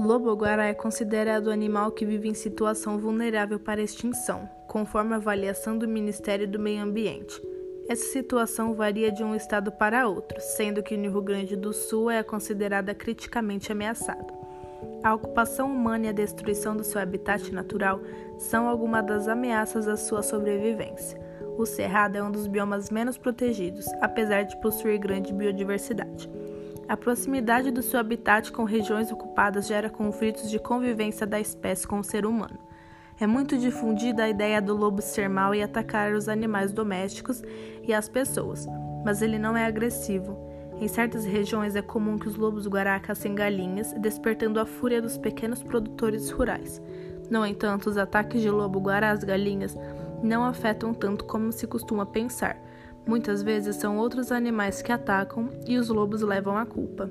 lobo-guará é considerado o animal que vive em situação vulnerável para extinção, conforme a avaliação do Ministério do Meio Ambiente. Essa situação varia de um estado para outro, sendo que no Rio Grande do Sul é considerada criticamente ameaçada. A ocupação humana e a destruição do seu habitat natural são algumas das ameaças à sua sobrevivência. O cerrado é um dos biomas menos protegidos, apesar de possuir grande biodiversidade. A proximidade do seu habitat com regiões ocupadas gera conflitos de convivência da espécie com o ser humano. É muito difundida a ideia do lobo ser mau e atacar os animais domésticos e as pessoas, mas ele não é agressivo. Em certas regiões é comum que os lobos guará caçem galinhas, despertando a fúria dos pequenos produtores rurais. No entanto, os ataques de lobo guará às galinhas não afetam tanto como se costuma pensar. Muitas vezes são outros animais que atacam e os lobos levam a culpa.